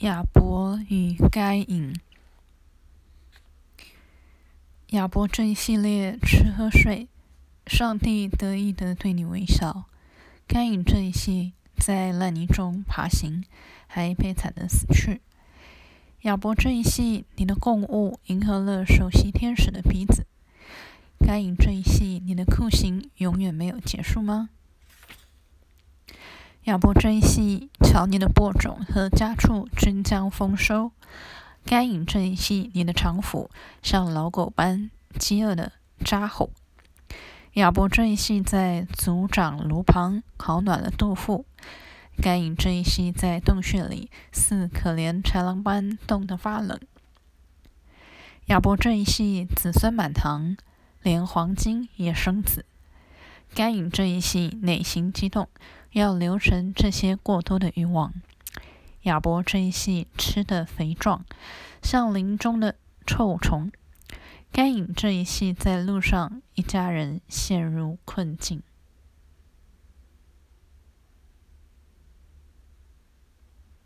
亚伯与该隐。亚伯这一系列吃喝睡，上帝得意的对你微笑；该隐这一系在烂泥中爬行，还悲惨的死去。亚伯这一系，你的供物迎合了首席天使的鼻子；该隐这一系，你的酷刑永远没有结束吗？亚伯这一系，瞧你的播种和家畜均将丰收；该隐这一系，你的长斧像老狗般饥饿的扎吼。亚伯这一系在族长炉旁烤暖了肚腹；该隐这一系在洞穴里似可怜豺狼般冻得发冷。亚伯这一系子孙满堂，连黄金也生子；该隐这一系内心激动。要留神这些过多的欲望。亚伯这一系吃的肥壮，像林中的臭虫；该隐这一系在路上，一家人陷入困境。